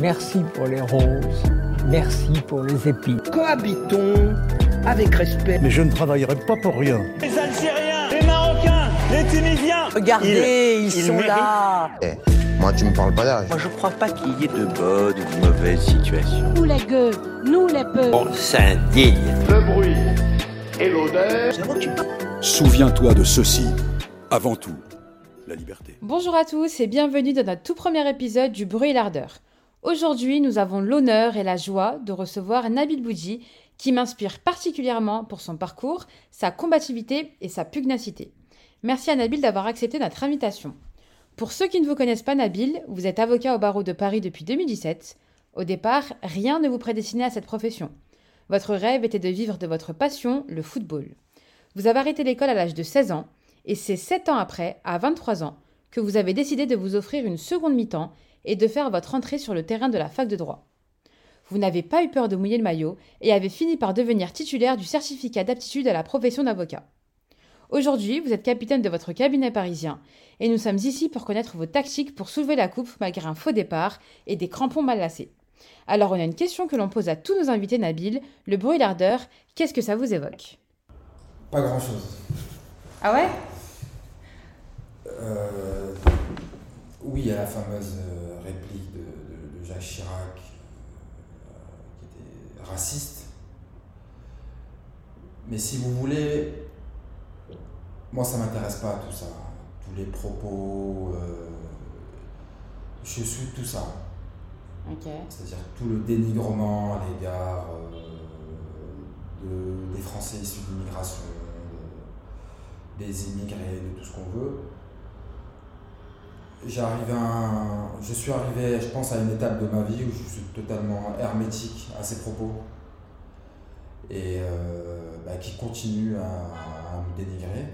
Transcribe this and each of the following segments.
Merci pour les roses. Merci pour les épis. Cohabitons avec respect. Mais je ne travaillerai pas pour rien. Les Algériens, les Marocains, les Tunisiens. Regardez, ils, sont là. Eh, moi, tu me parles pas d'âge. Moi, je crois pas qu'il y ait de bonnes ou de mauvaises situations. Nous les gueux, nous les peu. On s'indigne. Le bruit et l'odeur. Souviens-toi de ceci. Avant tout, Bonjour à tous et bienvenue dans notre tout premier épisode du Bruit et l'ardeur. Aujourd'hui, nous avons l'honneur et la joie de recevoir Nabil Boudji, qui m'inspire particulièrement pour son parcours, sa combativité et sa pugnacité. Merci à Nabil d'avoir accepté notre invitation. Pour ceux qui ne vous connaissent pas Nabil, vous êtes avocat au barreau de Paris depuis 2017. Au départ, rien ne vous prédestinait à cette profession. Votre rêve était de vivre de votre passion, le football. Vous avez arrêté l'école à l'âge de 16 ans, et c'est 7 ans après, à 23 ans, que vous avez décidé de vous offrir une seconde mi-temps et de faire votre entrée sur le terrain de la fac de droit. Vous n'avez pas eu peur de mouiller le maillot et avez fini par devenir titulaire du certificat d'aptitude à la profession d'avocat. Aujourd'hui, vous êtes capitaine de votre cabinet parisien et nous sommes ici pour connaître vos tactiques pour soulever la coupe malgré un faux départ et des crampons mal lacés. Alors on a une question que l'on pose à tous nos invités Nabil, le bruit d'ardeur, qu'est-ce que ça vous évoque? Pas grand-chose. Ah ouais? Euh, Oui, il y a la fameuse euh, réplique de, de, de Jacques Chirac euh, qui était raciste. Mais si vous voulez, moi ça m'intéresse pas tout ça. Tous les propos. euh, je suis tout ça. C'est-à-dire tout le dénigrement à l'égard euh, de, des Français issus de l'immigration, de- des immigrés, de tout ce qu'on veut. Je suis arrivé, je pense, à une étape de ma vie où je suis totalement hermétique à ces propos et euh, bah, qui continue à, me dénigrer.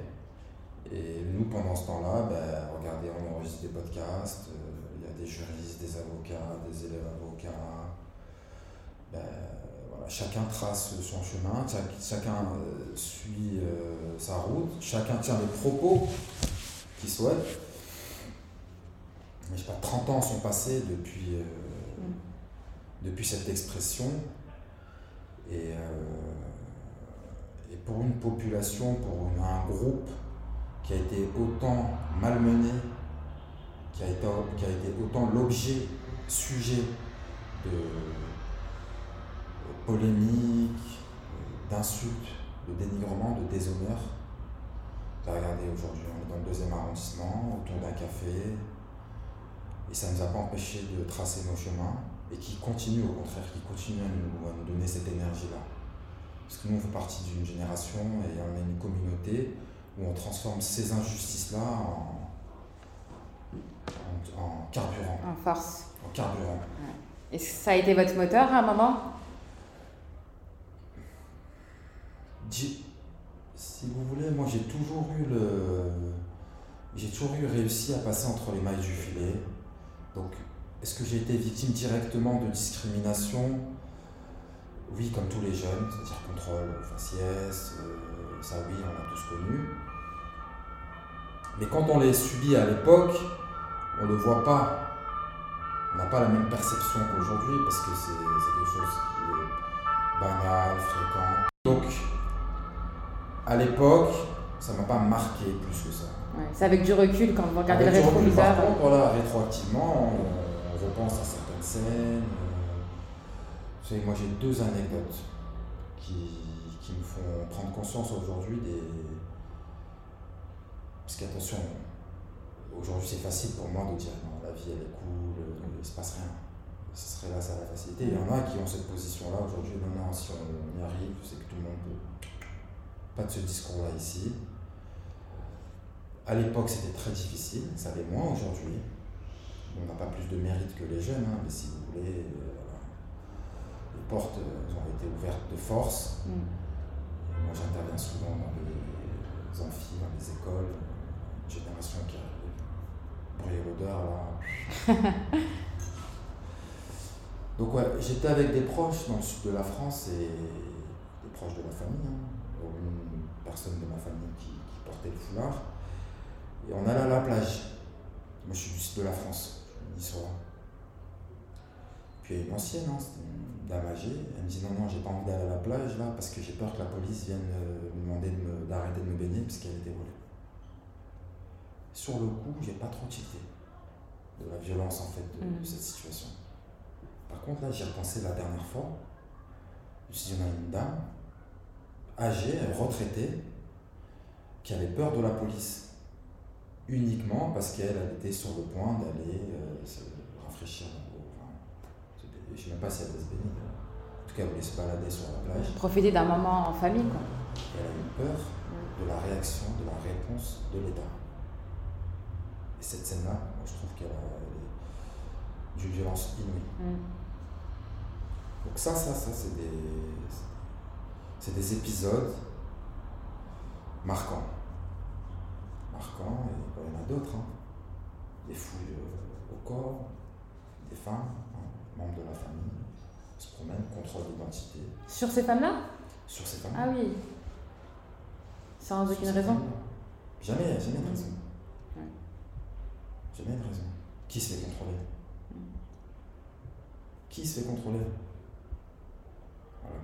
Et nous, pendant ce temps-là, bah, regardez, on enregistre des podcasts, euh, il y a des juristes, des avocats, des élèves avocats. Bah, chacun trace son chemin, chac- chacun euh, suit sa route, chacun tient les propos qu'il souhaite. Je sais pas, 30 ans sont passés depuis, euh, depuis cette expression. Et, euh, et pour une population, pour une- un groupe qui a été autant malmené, qui a été, qui a été autant l'objet, sujet de polémiques, d'insultes, de dénigrement, de déshonneur. Bah, regardez, aujourd'hui, on est dans le deuxième arrondissement, autour d'un café, et ça ne nous a pas empêché de tracer nos chemins, et qui continue, au contraire, qui continue à nous, à nous donner cette énergie-là. Parce que nous, on fait partie d'une génération et on est une communauté où on transforme ces injustices-là en, en, en carburant. En force. En carburant. Et ça a été votre moteur à un moment? Si vous voulez, moi j'ai toujours eu le. J'ai toujours eu réussi à passer entre les mailles du filet. Donc, est-ce que j'ai été victime directement de discrimination? Oui, comme tous les jeunes, c'est-à-dire contrôle, faciès, euh, ça oui, on l'a tous connu. Mais quand on les subit à l'époque, on ne le voit pas. On n'a pas la même perception qu'aujourd'hui parce que c'est quelque chose qui est banal, fréquent. Donc, à l'époque, ça m'a pas marqué plus que ça. Ouais, C'est avec du recul quand vous regardez le Avec recul, rétroviseur. Par contre, voilà, rétroactivement, on, on repense à certaines scènes. euh, Vous savez, moi j'ai deux anecdotes qui, qui me font prendre conscience aujourd'hui des. Parce qu'attention, aujourd'hui c'est facile pour moi de dire non, la vie elle est cool, euh, il se passe rien. Ce serait là, ça la facilité. Il y en a qui ont cette position-là aujourd'hui. Non, non, si on y arrive, c'est que tout le monde peut. Pas de ce discours-là ici. À l'époque, c'était très difficile, ça l'est moins aujourd'hui. On n'a pas plus de mérite que les jeunes, hein, mais si vous voulez, euh, les portes euh, ont été ouvertes de force. Mm. Moi, j'interviens souvent dans les amphis, dans les écoles, une génération qui bruit et l'odeur, là. Donc, ouais, j'étais avec des proches dans le sud de la France et des proches de la famille, hein, une personne de ma famille qui, qui portait le foulard. Et on allait à la plage. Moi, je suis du sud de la France, je suis niçois. Puis une ancienne, hein, c'était une dame âgée. Elle me dit non, non, j'ai pas envie d'aller à la plage là parce que j'ai peur que la police vienne euh, me demander d'arrêter de, me baigner parce qu'elle était volée. Sur le coup, j'ai pas trop tilté de la violence en fait de, Mm. cette situation. Par contre, là, j'y repensé la dernière fois. Je me suis dit, on a une dame âgée, retraitée, qui avait peur de la police uniquement parce qu'elle elle était sur le point d'aller euh, se rafraîchir. Enfin, je ne sais même pas si elle allait se baigner. En tout cas, elle voulait se balader sur la plage. Profiter d'un moment en famille, quoi. Et elle a eu peur de la réaction, de la réponse de l'État. Et cette scène-là, moi, je trouve qu'elle a d'une violence inouïe. Mm. Donc ça, ça, ça, c'est des, c'est des épisodes marquants. Marquants, et bon, il y en a d'autres. hein. Des fouilles euh, au corps, des femmes, hein, membres de la famille, se promènent, contrôle d'identité Sur ces femmes-là? Sur ces femmes. Ah oui. Sans aucune raison femmes-là. Jamais, jamais de raison. Jamais de raison. Qui se fait contrôler? Mm. Qui se fait contrôler? Voilà.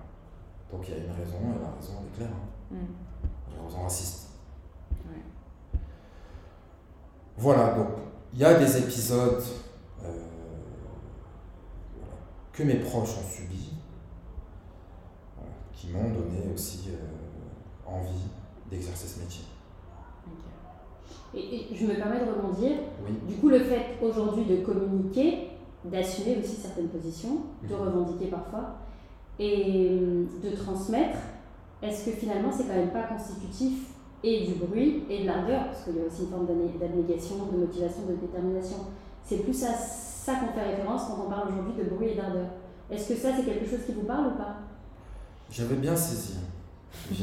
Donc il y a une raison, et la raison elle est claire. hein. Mm. La raison raciste. Ouais. Voilà, donc il y a des épisodes euh, que mes proches ont subis, voilà, qui m'ont donné aussi euh, envie d'exercer ce métier. Et, et je me permets de rebondir. Oui. Du coup, le fait aujourd'hui de communiquer, d'assumer aussi certaines positions, de Mhm. revendiquer parfois, et hum, de transmettre, est-ce que finalement c'est quand même pas constitutif et du bruit et de l'ardeur, parce qu'il y a aussi une forme d'abné- d'abnégation, de motivation, de détermination. C'est plus à ça qu'on fait référence quand on parle aujourd'hui de bruit et d'ardeur. Est-ce que ça c'est quelque chose qui vous parle ou pas? J'avais bien saisi. Mhm.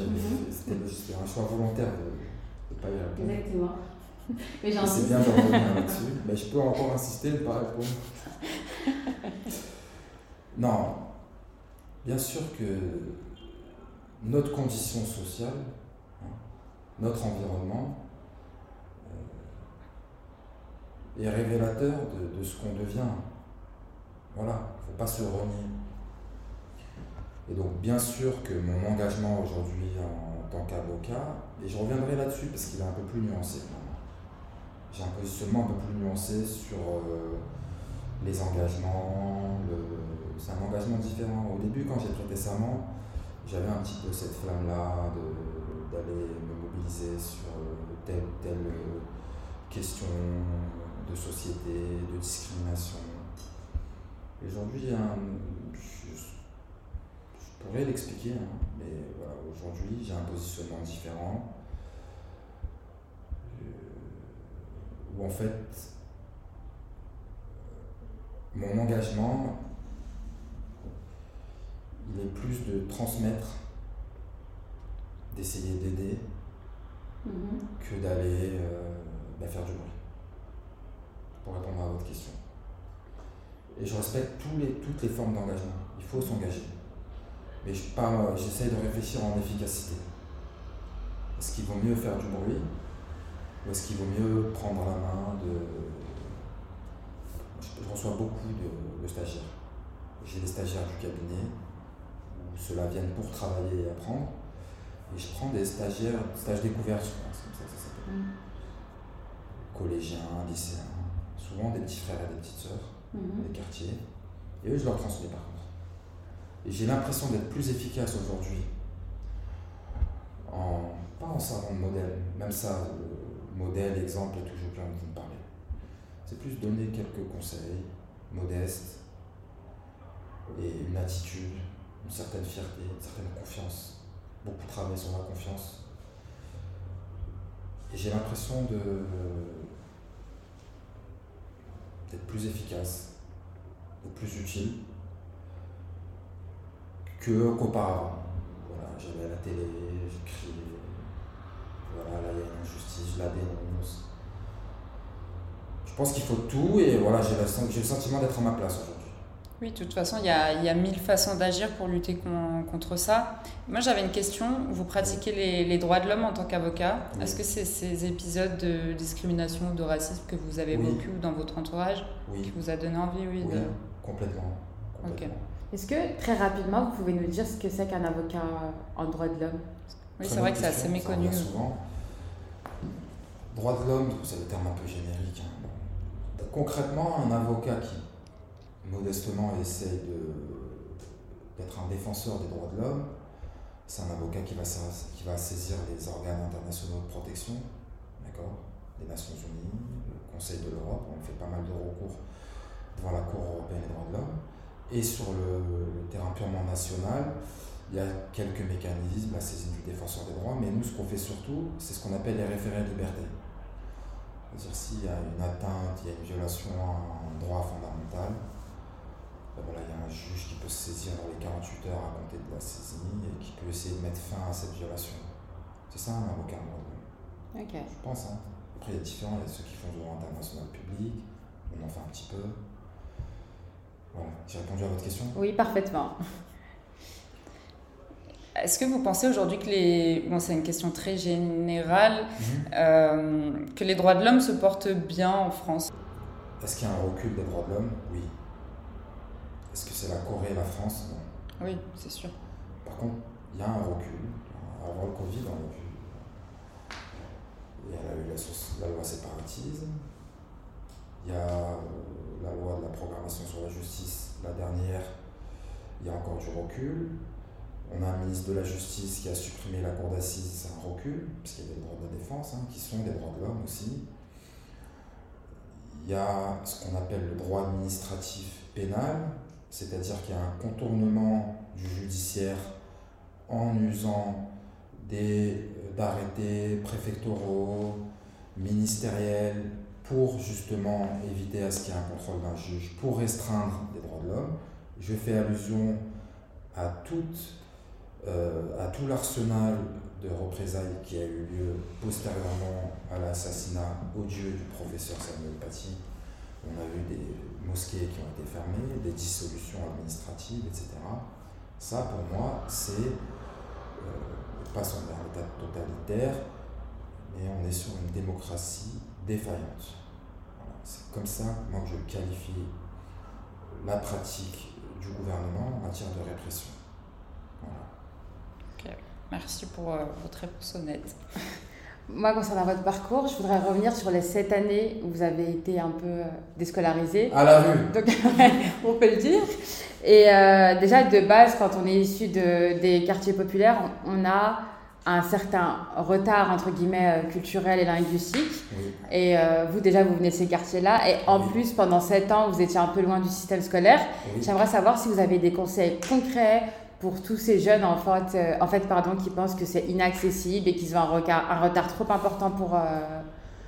C'était un choix volontaire de ne pas y répondre. Exactement. Mais Et C'est bien de revenir là-dessus, mais je peux encore insister ne pas répondre. Non, bien sûr que notre condition sociale, notre environnement, euh, est révélateur de, ce qu'on devient. Voilà, il ne faut pas se renier. Et donc, bien sûr que mon engagement aujourd'hui en tant qu'avocat, et je reviendrai là-dessus parce qu'il est un peu plus nuancé. J'ai un positionnement un peu plus nuancé sur euh, les engagements. C'est un engagement différent. Au début, quand j'ai prêté serment, j'avais un petit peu cette flamme-là d'aller me sur euh, telle telle euh, question de société, de discrimination. Aujourd'hui, je, je pourrais l'expliquer, hein, mais voilà, aujourd'hui, j'ai un positionnement différent. euh, où en fait, mon engagement, il est plus de transmettre, d'essayer d'aider, Mhm. que d'aller euh, bah, faire du bruit. Pour répondre à votre question. Et je respecte toutes les formes d'engagement. Il faut s'engager. Mais parle, j'essaie de réfléchir en efficacité. Est-ce qu'il vaut mieux faire du bruit ou est-ce qu'il vaut mieux prendre la main de. Je, je reçois beaucoup de, de stagiaires. J'ai des stagiaires du cabinet où ceux-là viennent pour travailler et apprendre. Et je prends des stagiaires, stage découverte, je pense, comme ça que ça s'appelle. Mm. Collégiens, lycéens, souvent des petits frères et des petites sœurs Mhm. des quartiers. Et eux, je leur transmets par contre. Et j'ai l'impression d'être plus efficace aujourd'hui, en, pas en servant de modèle, même ça, le modèle, exemple, est toujours bien envie de parler. C'est plus donner quelques conseils, modestes, et une attitude, une certaine fierté, une certaine confiance. Beaucoup travailler sur la confiance. Et j'ai l'impression d'être plus efficace, ou plus utile que qu'auparavant. Voilà, j'allais à la télé, j'écris, voilà, là il y a une injustice, je la dénonce. Je pense qu'il faut tout et voilà, j'ai le, j'ai le sentiment d'être à ma place aujourd'hui. Oui, de toute façon, il y a, il y a mille façons d'agir pour lutter con- contre ça. Moi, j'avais une question. Vous pratiquez les, les droits de l'homme en tant qu'avocat. Oui. Est-ce que c'est ces épisodes de discrimination ou de racisme que vous avez Oui. vécu dans votre entourage qui Oui, vous a donné envie oui, oui, de... complètement, Est-ce que très rapidement, vous pouvez nous dire ce que c'est qu'un avocat en droit de l'homme? Oui, c'est vrai que c'est assez méconnu. Souvent. Droit de l'homme, c'est le terme un peu générique. Hein. Concrètement, un avocat qui modestement essaie d'être un défenseur des droits de l'homme, c'est un avocat qui va, qui va saisir les organes internationaux de protection, d'accord? Les Nations Unies, le Conseil de l'Europe, on fait pas mal de recours devant la Cour européenne des droits de l'homme. Et sur le, terrain purement national, il y a quelques mécanismes, la saisine du défenseur des droits, mais nous, ce qu'on fait surtout, c'est ce qu'on appelle les référés de liberté. C'est-à-dire s'il y a une atteinte, il y a une violation à un droit fondamental, voilà, il y a un juge qui peut se saisir dans les 48 heures à compter de la saisie et qui peut essayer de mettre fin à cette violation. C'est ça un avocat en droit Ok. Je pense. Hein. Après, il y a différents, il y a ceux qui font du droit international public, on en fait un petit peu. Voilà, j'ai répondu à votre question? Oui, parfaitement. Est-ce que vous pensez aujourd'hui que les... Bon, c'est une question très générale, mhm. euh, que les droits de l'homme se portent bien en France? Est-ce qu'il y a un recul des droits de l'homme? Oui. Est-ce que c'est la Corée et la France? Non. Oui, c'est sûr. Par contre, il y a un recul. Avant le Covid, on l'a vu. Il y a eu la, loi séparatisme. Il y a euh, la loi de la programmation sur la justice, la dernière. Il y a encore du recul. On a un ministre de la Justice qui a supprimé la cour d'assises, c'est un recul, puisqu'il y a des droits de la défense, hein, qui sont des droits de l'homme aussi. Il y a ce qu'on appelle le droit administratif pénal, c'est-à-dire qu'il y a un contournement du judiciaire en usant d'arrêtés préfectoraux, ministériels, pour justement éviter à ce qu'il y ait un contrôle d'un juge, pour restreindre les droits de l'homme. Je fais allusion à, euh, à tout l'arsenal de représailles qui a eu lieu postérieurement à l'assassinat odieux du professeur Samuel Paty. On a des mosquées qui ont été fermées, des dissolutions administratives, etc. Ça, pour moi, c'est euh, pas son vers l'état totalitaire, mais on est sur une démocratie défaillante. C'est comme ça, moi, que je qualifie la pratique du gouvernement en matière de répression. Ok, merci pour euh, votre réponse honnête. Moi, concernant votre parcours, je voudrais revenir sur les sept années où vous avez été un peu euh, déscolarisé. À la rue. Donc, on peut le dire. Et euh, déjà, de base, quand on est issu de, des quartiers populaires, on, a un certain retard, entre guillemets, euh, culturel et linguistique. Et vous, déjà, vous venez de ces quartiers-là. Et en plus, pendant sept ans, vous étiez un peu loin du système scolaire. J'aimerais savoir si vous avez des conseils concrets pour tous ces jeunes en fait, euh, en fait pardon, qui pensent que c'est inaccessible et qu'ils ont un, retard, un retard trop important pour, euh,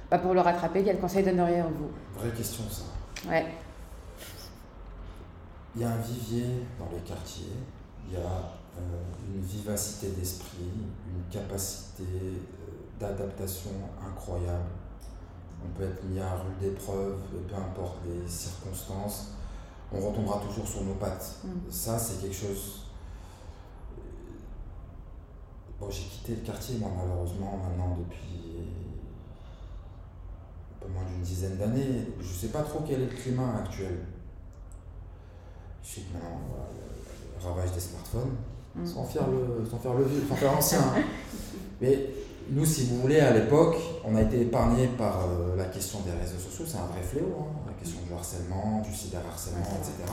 bah, pour le rattraper, quel conseil donneriez-vous? Vraie question ça. Ouais. Il y a un vivier dans les quartiers, il y a euh, une vivacité d'esprit, une capacité d'adaptation incroyable. On peut être mis à rude épreuve, peu importe les circonstances, on retombera toujours sur nos pattes. Mm. Ça, c'est quelque chose Bon, j'ai quitté le quartier, moi, malheureusement, maintenant, depuis un peu moins d'une dizaine d'années. Je ne sais pas trop quel est le climat actuel. Je sais que maintenant, le ravage des smartphones, mm. sans, faire le, sans faire le vieux, sans faire l'ancien. Hein. Mais nous, si vous voulez, à l'époque, on a été épargné par euh, la question des réseaux sociaux, c'est un vrai fléau, hein, la question du harcèlement, du cyberharcèlement, etc.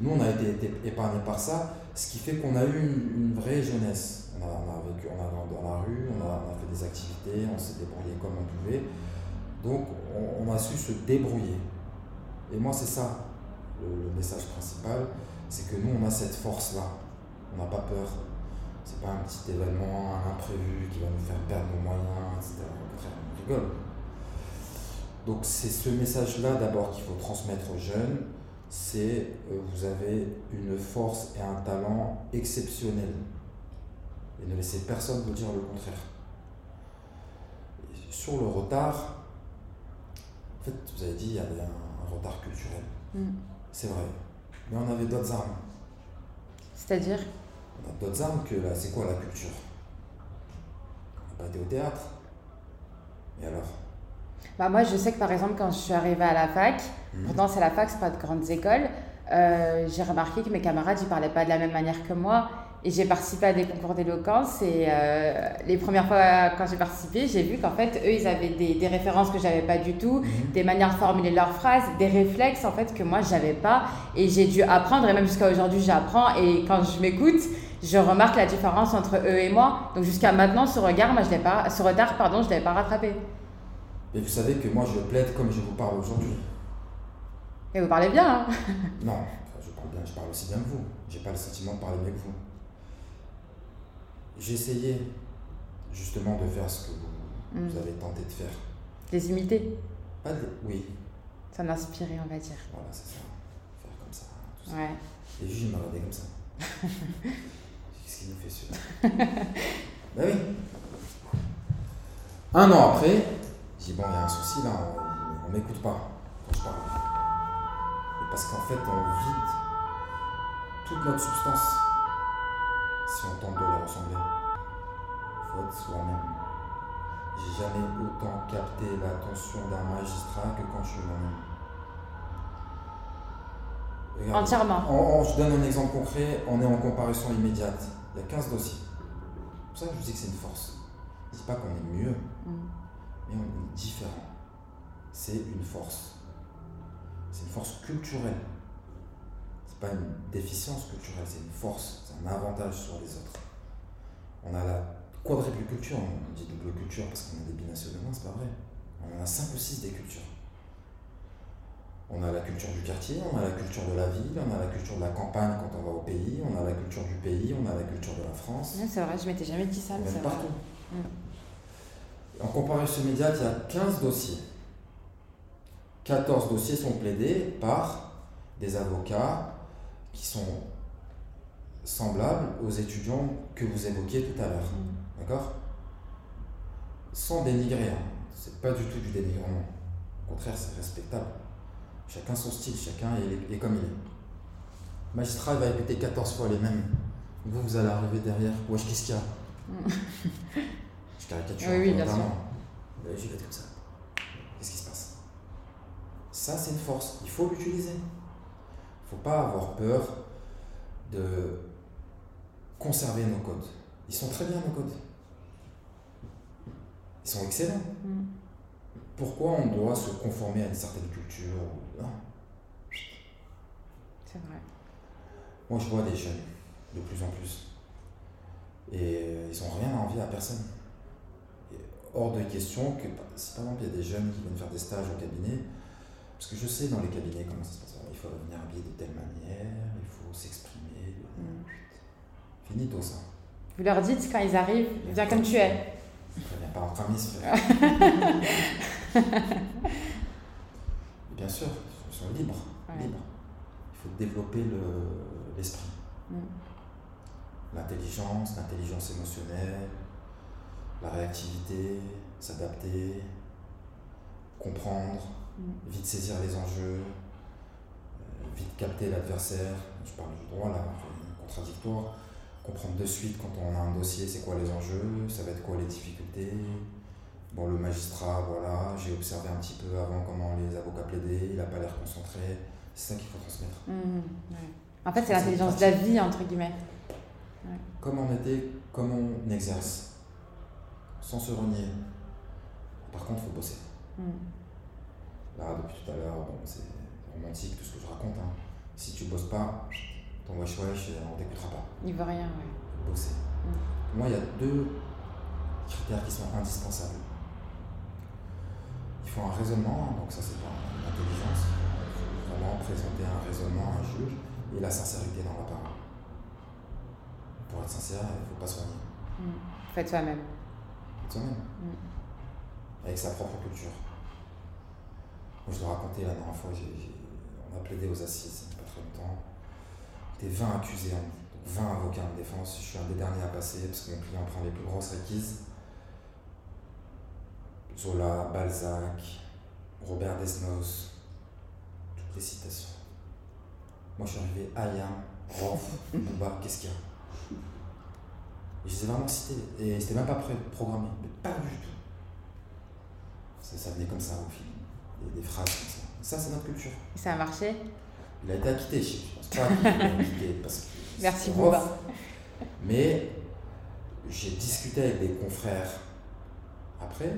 Nous, on a été, été épargné par ça, ce qui fait qu'on a eu une, une vraie jeunesse on a, vécu, on a dans la rue, on a, fait des activités, on s'est débrouillé comme on pouvait. Donc on, a su se débrouiller. Et moi c'est ça le, message principal, c'est que nous on a cette force-là. On n'a pas peur. C'est pas un petit événement, un imprévu qui va nous faire perdre nos moyens, etc. on rigole. Donc c'est ce message-là d'abord qu'il faut transmettre aux jeunes, c'est euh, vous avez une force et un talent exceptionnels et ne laissez personne vous dire le contraire. sur le retard, en fait, vous avez dit qu'il y avait un, retard culturel. Mm. C'est vrai. Mais on avait d'autres armes. C'est-à-dire? On a d'autres armes que là. C'est quoi la culture? On n'a pas été au théâtre. Et alors? Bah moi, je sais que par exemple, quand je suis arrivée à la fac. Pourtant c'est la fac, c'est pas de grandes écoles, euh, j'ai remarqué que mes camarades, ils parlaient pas de la même manière que moi. Et j'ai participé à des concours d'éloquence et euh, les premières fois quand j'ai participé, j'ai vu qu'en fait, eux, ils avaient des, des références que j'avais pas du tout, Mhm. des manières de formuler leurs phrases, des réflexes en fait que moi, j'avais pas. Et j'ai dû apprendre, et même jusqu'à aujourd'hui, j'apprends. Et quand je m'écoute, je remarque la différence entre eux et moi. Donc jusqu'à maintenant, ce regard, moi, je l'ai pas, ce retard, pardon, je l'avais pas rattrapé. Et vous savez que moi je plaide comme je vous parle aujourd'hui. Et vous parlez bien, hein Non, enfin, je parle bien, je parle aussi bien que vous. J'ai pas le sentiment de parler mieux que vous. J'ai essayé justement de faire ce que vous, Mm. vous avez tenté de faire. Les imiter, Pas de... Oui, ça m'inspirait, on va dire. voilà, c'est ça. Faire comme ça, tout ça. Ouais. Et juste, il m'a regardé comme ça. Qu'est-ce qu'il nous fait celui-là Bah oui. Un an après, j'ai dit bon, il y a un souci là, on, on m'écoute pas quand je parle. Parce qu'en fait, on vide toute notre substance si on tente de les ressembler. Faut être soi-même. J'ai jamais autant capté l'attention d'un magistrat que quand je suis moi-même. Entièrement. On- on- je donne un exemple concret, on est en comparaison immédiate. Il y a 15 dossiers. C'est pour ça que je vous dis que c'est une force. Je ne dis pas qu'on est mieux, Mm. mais on est différent. C'est une force. C'est une force culturelle. C'est pas une déficience culturelle, c'est une force, c'est un avantage sur les autres. On a la quadruple culture, on dit double culture parce qu'on a des binationaux, c'est pas vrai. On en a 5 ou 6 des cultures. On a la culture du quartier, on a la culture de la ville, on a la culture de la campagne quand on va au pays, on a la culture du pays, on a la culture de la France. C'est vrai, je m'étais jamais dit ça, mais c'est vrai. partout. Mm. En comparaison immédiate, il y a 15 dossiers. 14 dossiers sont plaidés par des avocats qui sont semblables aux étudiants que vous évoquiez tout à l'heure. D'accord? Sans dénigrer, hein. c'est pas du tout du dénigrement. Au contraire, c'est respectable. Chacun son style, chacun est, est comme il est. Le magistrat va répéter 14 fois les mêmes. Vous, vous allez arriver derrière. Wesh, qu'est-ce qu'il y a? Je caricature Oui, oui, bien J'y vais comme ça. Qu'est-ce qui se passe Ça, c'est une force. Il faut l'utiliser. Il ne faut pas avoir peur de conserver nos codes. Ils sont très bien, nos codes. Ils sont excellents. Mm. Pourquoi on doit se conformer à une certaine culture Non? C'est vrai. Moi, je vois des jeunes, de plus en plus. Et euh, ils n'ont rien à envier à personne. Hors de question que, si par exemple, il y a des jeunes qui viennent faire des stages au cabinet, parce que je sais dans les cabinets comment ça se passe. Il faut venir habillé de telle manière, il faut s'exprimer. Mm. Finito ça. Vous leur dites quand ils arrivent, viens comme tu es. Ça vient pas en tramis, frère. Et bien sûr, ils sont libres. Ouais. libres. Il faut développer le- l'esprit. Mm. L'intelligence, l'intelligence émotionnelle, la réactivité, s'adapter, comprendre, Mm. vite saisir les enjeux, euh, vite capter l'adversaire. Je parle du droit là, contradictoire. Comprendre de suite quand on a un dossier, c'est quoi les enjeux, ça va être quoi les difficultés. Bon, le magistrat, voilà, j'ai observé un petit peu avant comment les avocats plaidaient, il n'a pas l'air concentré. C'est ça qu'il faut transmettre. Mm, ouais. En fait, c'est l'intelligence de la vie, entre guillemets. Comme on était, comme on exerce, sans se renier. Par contre, il faut bosser. Mm. Là, depuis tout à l'heure, bon, c'est romantique tout ce que je raconte. hein. Si tu bosses pas, ton wesh wesh, on t'écoutera pas. Il veut rien, ouais. Bosser. Pour moi, il y a deux critères qui sont indispensables. Il faut un raisonnement, hein, donc ça c'est pas une intelligence. Il faut vraiment présenter un raisonnement à un juge et la sincérité dans la parole. Pour être sincère, il ne faut pas soigner. Mm. Faites soi-même. Soi-même. Mm. Avec sa propre culture. Je dois raconter la dernière fois, on a plaidé aux assises, il n'y a pas très longtemps. Était 20 accusés, en- donc 20 avocats en défense. Je suis un des derniers à passer parce que mon client prend les plus grosses requises. Zola, Balzac, Robert Desnos, toutes les citations. Moi, je suis arrivé Ayam, Rof, Bouba, qu'est-ce qu'il y a? Je les ai vraiment cités, et c'était même pas pré- programmé, mais pas du tout. Ça, ça venait comme ça au fil, des, des phrases comme ça. Ça, c'est notre culture. Et ça a marché Il a été acquitté, je pense pas qu'il a été acquitté parce que Merci beaucoup. Mais j'ai discuté avec des confrères après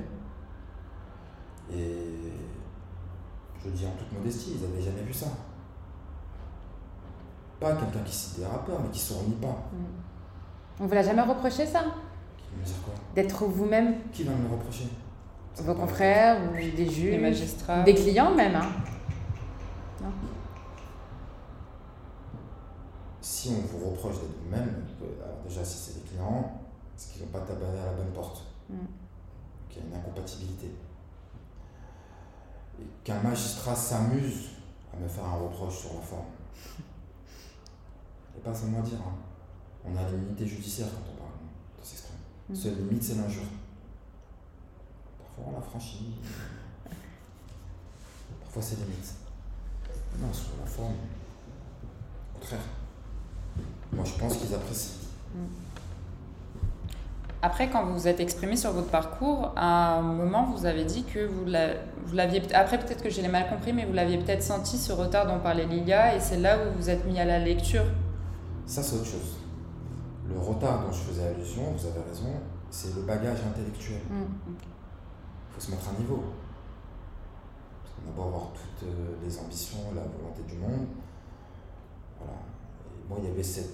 et je dis en toute modestie, ils n'avaient jamais vu ça. Pas quelqu'un qui cite des rappeurs, mais qui se renie pas. On vous l'a jamais reproché ça Qui va me dire quoi D'être vous-même Qui va me le reprocher? Vos confrères ou des juges Les magistrats. Des clients même hein Non Si on vous reproche d'être vous-même, alors déjà si c'est des clients, c'est qu'ils n'ont pas tabané à la bonne porte. Mm. Donc il y a une incompatibilité. Et qu'un magistrat s'amuse à me faire un reproche sur la forme. Et pas à moi dire. hein. On a l'immunité judiciaire quand on parle de s'exprimer. Mm. Seule limite, c'est l'injure. Parfois on la franchit. Parfois c'est limite. Non, sur la forme, au contraire. Moi je pense qu'ils apprécient. Après, quand vous vous êtes exprimé sur votre parcours, à un moment, vous avez dit que vous l'a- vous l'aviez. Après, peut-être que je l'ai mal compris, mais vous l'aviez peut-être senti ce retard dont parlait Lilia, et c'est là où vous vous êtes mis à la lecture. Ça, c'est autre chose. Le retard dont je faisais allusion, vous avez raison, c'est le bagage intellectuel. Mm. Faut se mettre à niveau. Qu'on a avoir toutes euh, les ambitions, la volonté du monde. Voilà. Moi, il y avait cette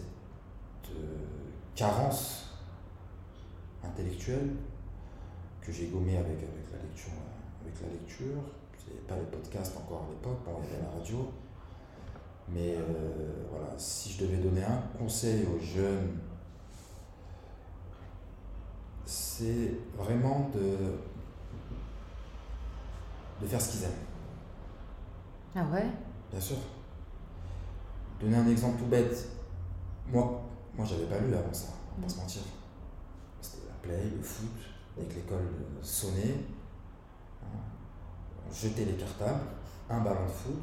euh, carence intellectuelle que j'ai gommée avec, avec, la lecture, avec la lecture. Pas les podcasts encore à l'époque, bon, il y avait la radio. Mais euh, voilà, si je devais donner un conseil aux jeunes, c'est vraiment de, de faire ce qu'ils aiment, Ah ouais? Bien sûr. Donner un exemple tout bête. Moi, moi j'avais pas lu avant ça, on va pas se mentir. C'était la play, le foot, avec l'école sonnait, hein, on jetait les cartables, un ballon de foot,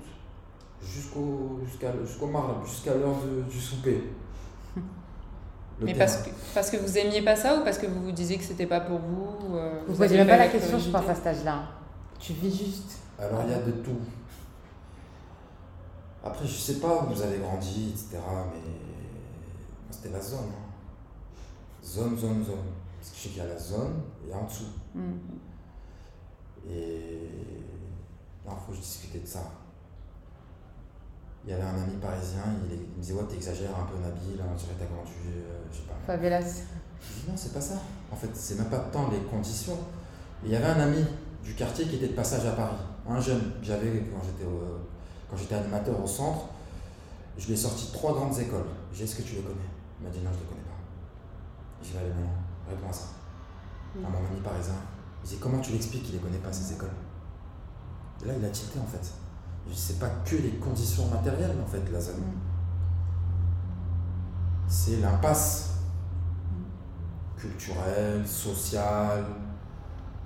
jusqu'au jusqu'à jusqu'au mar- jusqu'à l'heure du souper. Le Mais terrain. parce que, parce que vous aimiez pas ça ou parce que vous vous disiez que c'était pas pour vous euh, Vous vous posez aviez même pas la question, je pense, à cet âge-là. Tu vis juste. Alors il y a de tout. Après, je sais pas où vous avez grandi, etc. Mais c'était la zone. hein. Zone, zone, zone. Parce que je sais qu'il y a la zone et en dessous. Mm. Et non, faut que je discutais de ça. Il y avait un ami parisien, il, il me disait Ouais, t'exagères un peu, Nabil, on dirait que t'as grandi, euh, je sais pas. Favelas. Je dis non, c'est pas ça. En fait, c'est même pas tant les conditions. Et il y avait un ami du quartier qui était de passage à Paris, un jeune que j'avais quand j'étais au- quand j'étais animateur au centre. Je lui ai sorti trois grandes écoles. J'ai dit, est-ce que tu les connais? Il m'a dit non, je les connais pas. J'ai dit allez maintenant, réponds à ça. À mon ami parisien. Il dit comment tu l'expliques qu'il les connaît pas ces écoles? Et là, il a tilté en fait. Je c'est pas que les conditions matérielles en fait la zone. C'est l'impasse culturelle, sociale,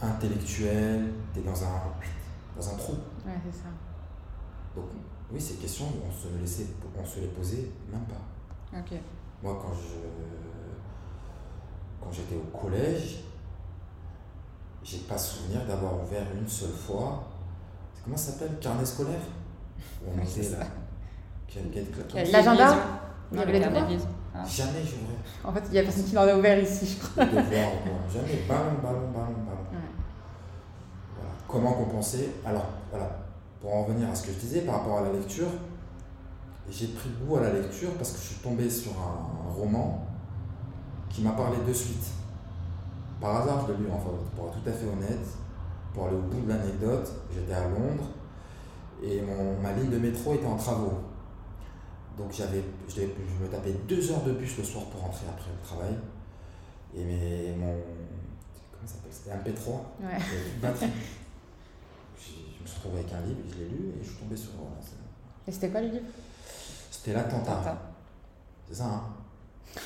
intellectuelle. T'es dans un, dans un trou. Ouais, c'est ça. Donc oui, ces questions, on se, laissait, on se les posait même pas. Ok. Moi, quand je quand j'étais au collège, j'ai pas souvenir d'avoir ouvert une seule fois. Comment ça s'appelle Carnet scolaire? On Oui, c'est là. L'agenda? Jamais j'ouvrais. En fait, il y a personne qui m'en a ouvert ici, je crois. Quoi. Jamais. Ballon, ballon, ballon, ballon. Comment compenser Alors, voilà, pour en revenir à ce que je disais par rapport à la lecture, j'ai pris goût à la lecture parce que je suis tombé sur un, un roman qui m'a parlé de suite. Par hasard, je l'ai lu, enfin, pour être tout à fait honnête, pour aller au bout de l'anecdote, j'étais à Londres et mon, ma ligne de métro était en travaux. Donc j'avais, je, me tapais deux heures de bus le soir pour rentrer après le travail. Et mes, mon. Comment ça s'appelle? C'était un MP3. Ouais. Il y avait plus de batterie. J'ai- Je me suis retrouvé avec un livre, je l'ai lu et je suis tombé sur. voilà, Et c'était quoi le livre? C'était l'attentat. Attentat. C'est ça, hein?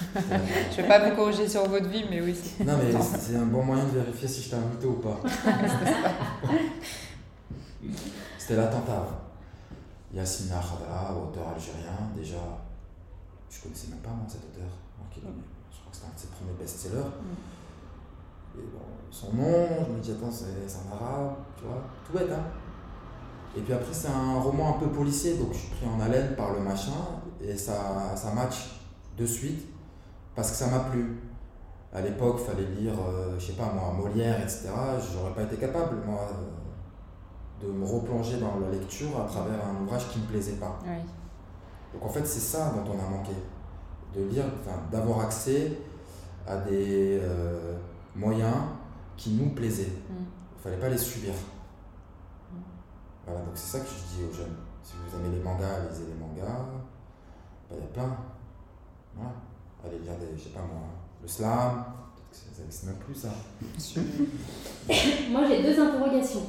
Je vais pas vous corriger sur votre vie, mais oui. Non, mais c'est un bon moyen de vérifier si je t'ai invité ou pas. C'était l'attentat. Yassine Khadra, auteur algérien, déjà, je connaissais même pas moi cet auteur. est- Je crois que c'était un de ses premiers best-sellers. Et bon, son nom, je me dis, attends, c'est en arabe, tu vois, tout bête, hein? Et puis après, c'est un roman un peu policier, donc je suis pris en haleine par le machin, et ça, ça match de suite, parce que ça m'a plu. À l'époque, il fallait lire, euh, je sais pas moi, Molière, etc. J'aurais pas été capable, moi, euh, de me replonger dans la lecture à travers un ouvrage qui me plaisait pas. Donc en fait, c'est ça dont on a manqué. De lire, d'avoir accès à des euh, moyens qui nous plaisaient. Mm. Il fallait pas les subir. Voilà, donc c'est ça que je dis aux jeunes. Si vous aimez les mangas, lisez les mangas. Ben, il y a plein. Voilà. Allez lire des, je sais pas moi, le slam. Ça n'existe même plus ça. moi j'ai deux interrogations.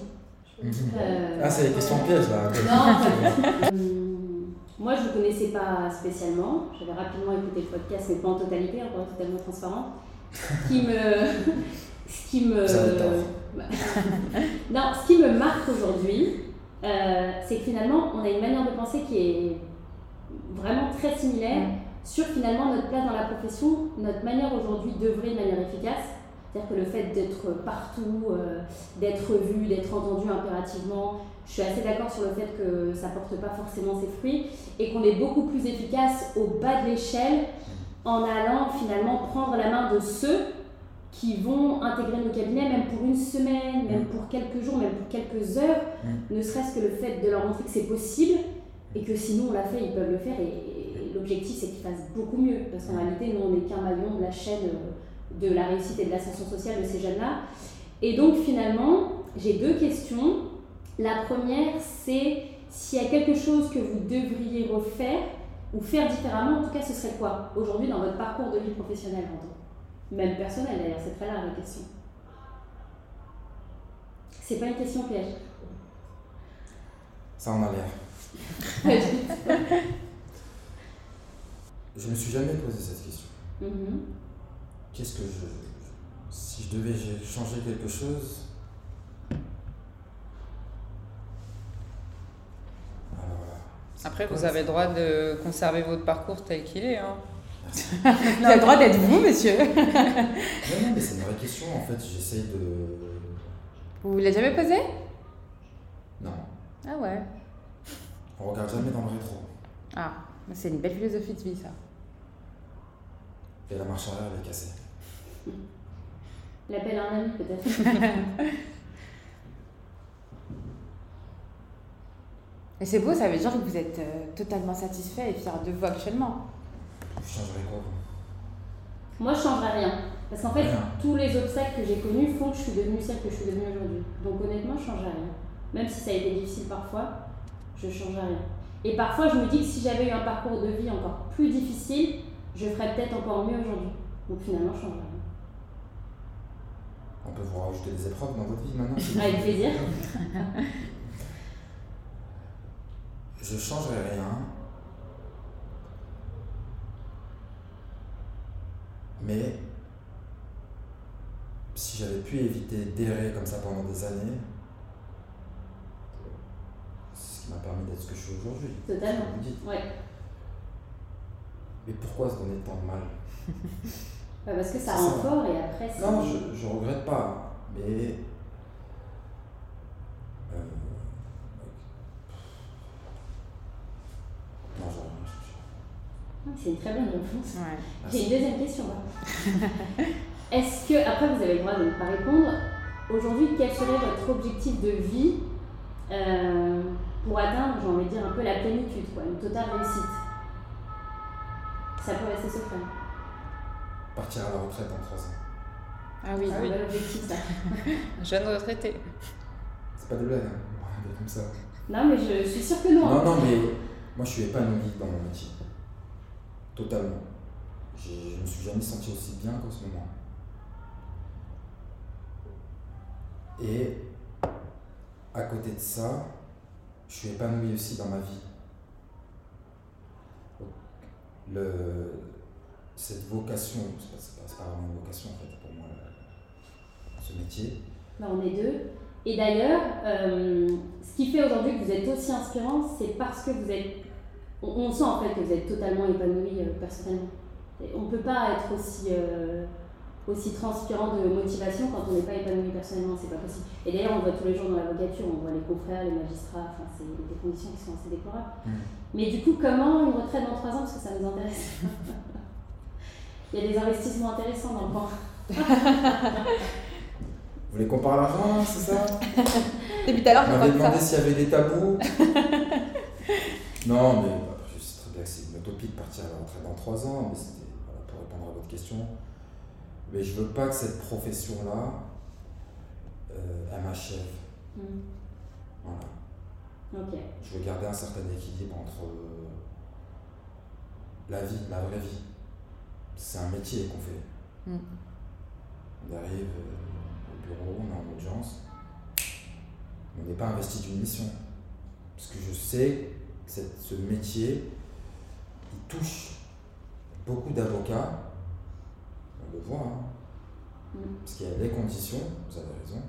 Mhm. Euh, ah, c'est les questions pièges là. Non, moi je ne connaissais pas spécialement. J'avais rapidement écouté le podcast, mais pas en totalité, encore totalement transparent. Ce qui me. ce qui me. non, ce qui me marque aujourd'hui, euh, c'est que finalement, on a une manière de penser qui est vraiment très similaire sur finalement notre place dans la profession, notre manière aujourd'hui d'œuvrer de manière efficace. C'est-à-dire que le fait d'être partout, euh, d'être vu, d'être entendu impérativement, je suis assez d'accord sur le fait que ça ne porte pas forcément ses fruits et qu'on est beaucoup plus efficace au bas de l'échelle en allant finalement prendre la main de ceux qui vont intégrer nos cabinets, même pour une semaine, même pour quelques jours, même pour quelques heures, mm. ne serait-ce que le fait de leur montrer que c'est possible et que sinon on l'a fait, ils peuvent le faire. Et, l'objectif, c'est qu'ils fassent beaucoup mieux. Parce qu'en réalité, nous, on n'est qu'un maillon de la chaîne euh, de la réussite et de l'ascension sociale de ces jeunes-là. Et donc, finalement, j'ai deux questions. La première, c'est s'il y a quelque chose que vous devriez refaire ou faire différemment, en tout cas, ce serait quoi aujourd'hui dans votre parcours de vie professionnelle, même personnel d'ailleurs, c'est très large la question. C'est pas une question piège. Ça en a l'air. je me suis jamais posé cette question. Mm-hmm. Qu'est-ce que je. Si je devais changer quelque chose? Après, vous avez le droit de conserver votre parcours tel qu'il est. Hein. Vous avez le droit d'être vous, monsieur. non, non, mais c'est une vraie question. En fait, j'essaye de. Vous ne l'avez jamais posé Non. Ah ouais. On regarde jamais dans le rétro. Ah, c'est une belle philosophie de vie, ça. Et la marche arrière, elle est cassée. L'appel à un ami, peut-être. Et c'est beau, ça veut dire que vous êtes euh, totalement satisfait et fier de vous actuellement. Vous changerez quoi Moi, je changerais rien. Parce qu'en fait, tous les obstacles que j'ai connus font que je suis devenue celle que je suis devenue aujourd'hui. Donc honnêtement, je changerais rien. Même si ça a été difficile parfois, je changerais rien. Et parfois, je me dis que si j'avais eu un parcours de vie encore plus difficile, je ferais peut-être encore mieux aujourd'hui. Donc finalement, je changerais rien. On peut vous rajouter des épreuves dans votre vie maintenant Avec plaisir. je changerais rien Mais si j'avais pu éviter d'errer comme ça pendant des années, c'est ce qui m'a permis d'être ce que je suis aujourd'hui. Totalement. Ouais. Mais pourquoi se donner tant de mal? Parce que ça rend fort et après c'est. Non, je, je regrette pas. Mais. Euh, non, c'est une très bonne réponse. J'ai une deuxième question. Est-ce que, après vous avez le droit de ne pas répondre, aujourd'hui quel serait votre objectif de vie euh, pour atteindre, j'ai envie de dire, un peu la plénitude, quoi, une totale réussite? Ça peut rester secret. Partir à la retraite en 3 ans. Ah oui, c'est un bel objectif ça. Jeune retraité. C'est pas de blague, hein. comme ça. Non, mais je, suis sûre que non. Non, non, mais moi je suis épanoui dans mon métier. Totalement. Je ne me suis jamais senti aussi bien qu'en ce moment. Et à côté de ça, je suis épanoui aussi dans ma vie. Cette vocation, c'est pas, pas, vraiment une vocation en fait pour moi, ce métier. Ben, on est deux. Et d'ailleurs, euh, ce qui fait aujourd'hui que vous êtes aussi inspirant, c'est parce que vous êtes on, sent en fait que vous êtes totalement épanoui euh, personnellement. on ne peut pas être aussi, euh, aussi transpirant de motivation quand on n'est pas épanoui personnellement, c'est pas possible. Et d'ailleurs, on le voit tous les jours dans l'avocature, on voit les confrères, les magistrats, enfin, c'est des conditions qui sont assez déplorables. Mm. Mais du coup, comment une retraite dans 3 ans, parce que ça nous intéresse Il y a des investissements intéressants dans le banc. Vous voulez qu'on parle argent, c'est ça? Depuis tout à l'heure, On m'avait demandé s'il y avait des tabous. non, mais bah, je sais très bien que c'est une utopie de partir à la retraite dans 3 ans, mais c'était voilà, pour répondre à votre question. Mais je veux pas que cette profession-là, euh, elle m'achève. Mm. Voilà. Ok. Je veux garder un certain équilibre entre euh, la vie, la vraie vie. C'est un métier qu'on fait. Mm. On arrive euh, au bureau, on est en audience. On n'est pas investi d'une mission. Parce que je sais cette- ce métier, il touche beaucoup d'avocats. On le voit, hein. Mm. Parce qu'il y a les conditions, vous avez raison,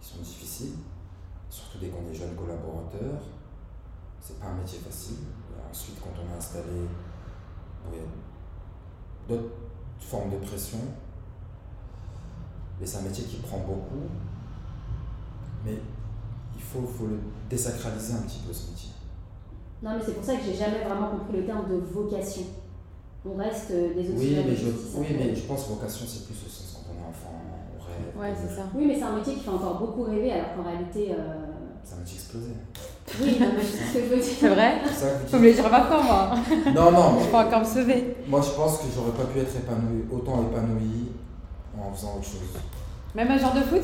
qui sont difficiles. Surtout dès qu'on est jeune collaborateur. C'est pas un métier facile. Et ensuite, quand on est installé, il y a d'autres formes de pression. Mais c'est un métier qui prend beaucoup. Mais il faut, faut le désacraliser un petit peu ce métier. Non, mais c'est pour ça que j'ai jamais vraiment compris le terme de vocation. On reste euh, des Oui, auxiliaires de mais je, oui, mais je pense que vocation, c'est plus au sens quand on est enfant, on rêve. Ouais, c'est ça. Oui, mais c'est un métier qui fait encore beaucoup rêver, alors qu'en réalité. euh, C'est un métier explosé. Oui, non, mais c'est ce que je veux dire. C'est vrai Faut me le dire maintenant, moi. Non, non, Je peux encore me sauver. moi je pense que j'aurais pas pu être épanoui, autant épanoui en faisant autre chose. Même un genre de foot?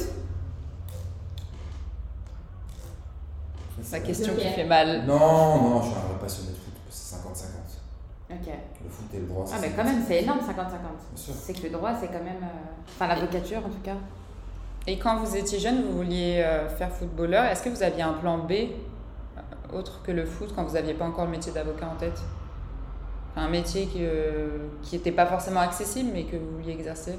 La question Ok. qui fait mal. Non, non, je suis un vrai passionné de foot, c'est 50-50. Ok. Le foot et le droit, Ah, c'est mais quand même, 50-50. c'est énorme, 50-50. sûr. C'est que le droit, c'est quand même. euh, Enfin, l'avocature, en tout cas. Et quand vous étiez jeune, vous vouliez euh, faire footballeur. Est-ce que vous aviez un plan B euh, autre que le foot quand vous n'aviez pas encore le métier d'avocat en tête? Enfin, Un métier qui n'était pas forcément accessible mais que vous vouliez exercer?